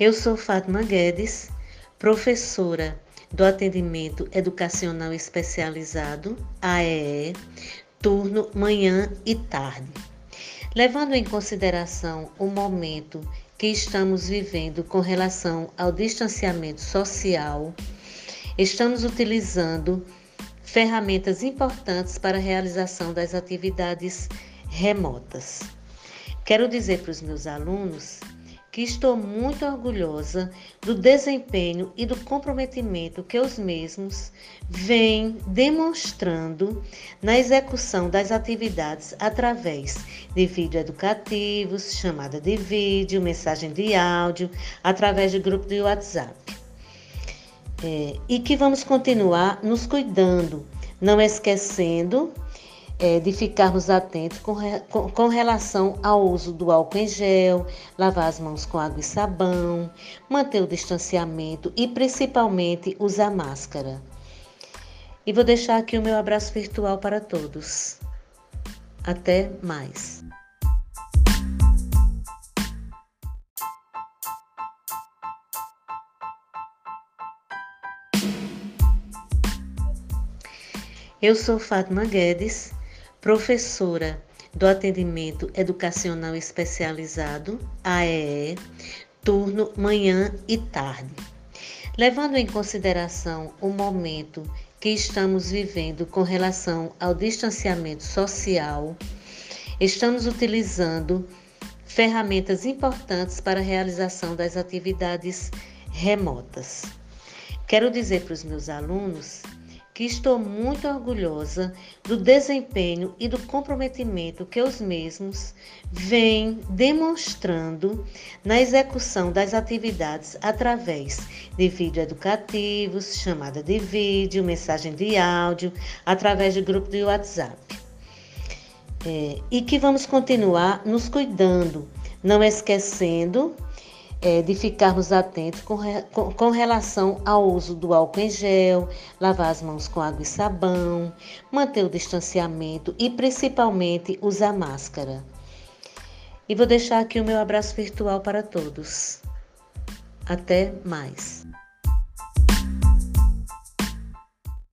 Eu sou Fátima Guedes, professora do Atendimento Educacional Especializado, AEE, turno manhã e tarde. Levando em consideração o momento que estamos vivendo com relação ao distanciamento social, estamos utilizando ferramentas importantes para a realização das atividades remotas. Quero dizer para os meus alunos que estou muito orgulhosa do desempenho e do comprometimento que os mesmos vêm demonstrando na execução das atividades através de vídeo educativos, chamada de vídeo, mensagem de áudio, através de grupo de WhatsApp. É, e que vamos continuar nos cuidando, não esquecendo é, de ficarmos atentos com, com, com, relação ao uso do álcool em gel, lavar as mãos com água e sabão, manter o distanciamento e principalmente usar máscara. E vou deixar aqui o meu abraço virtual para todos. Até mais. Eu sou Fátima Guedes professora do Atendimento Educacional Especializado, AEE, turno manhã e tarde. Levando em consideração o momento que estamos vivendo com relação ao distanciamento social, estamos utilizando ferramentas importantes para a realização das atividades remotas. Quero dizer para os meus alunos que estou muito orgulhosa do desempenho e do comprometimento que os mesmos vêm demonstrando na execução das atividades através de vídeo educativos, chamada de vídeo, mensagem de áudio, através de grupo de WhatsApp. É, e que vamos continuar nos cuidando, não esquecendo é, de ficarmos atentos com, com, com, relação ao uso do álcool em gel, lavar as mãos com água e sabão, manter o distanciamento e principalmente usar máscara. E vou deixar aqui o meu abraço virtual para todos. Até mais.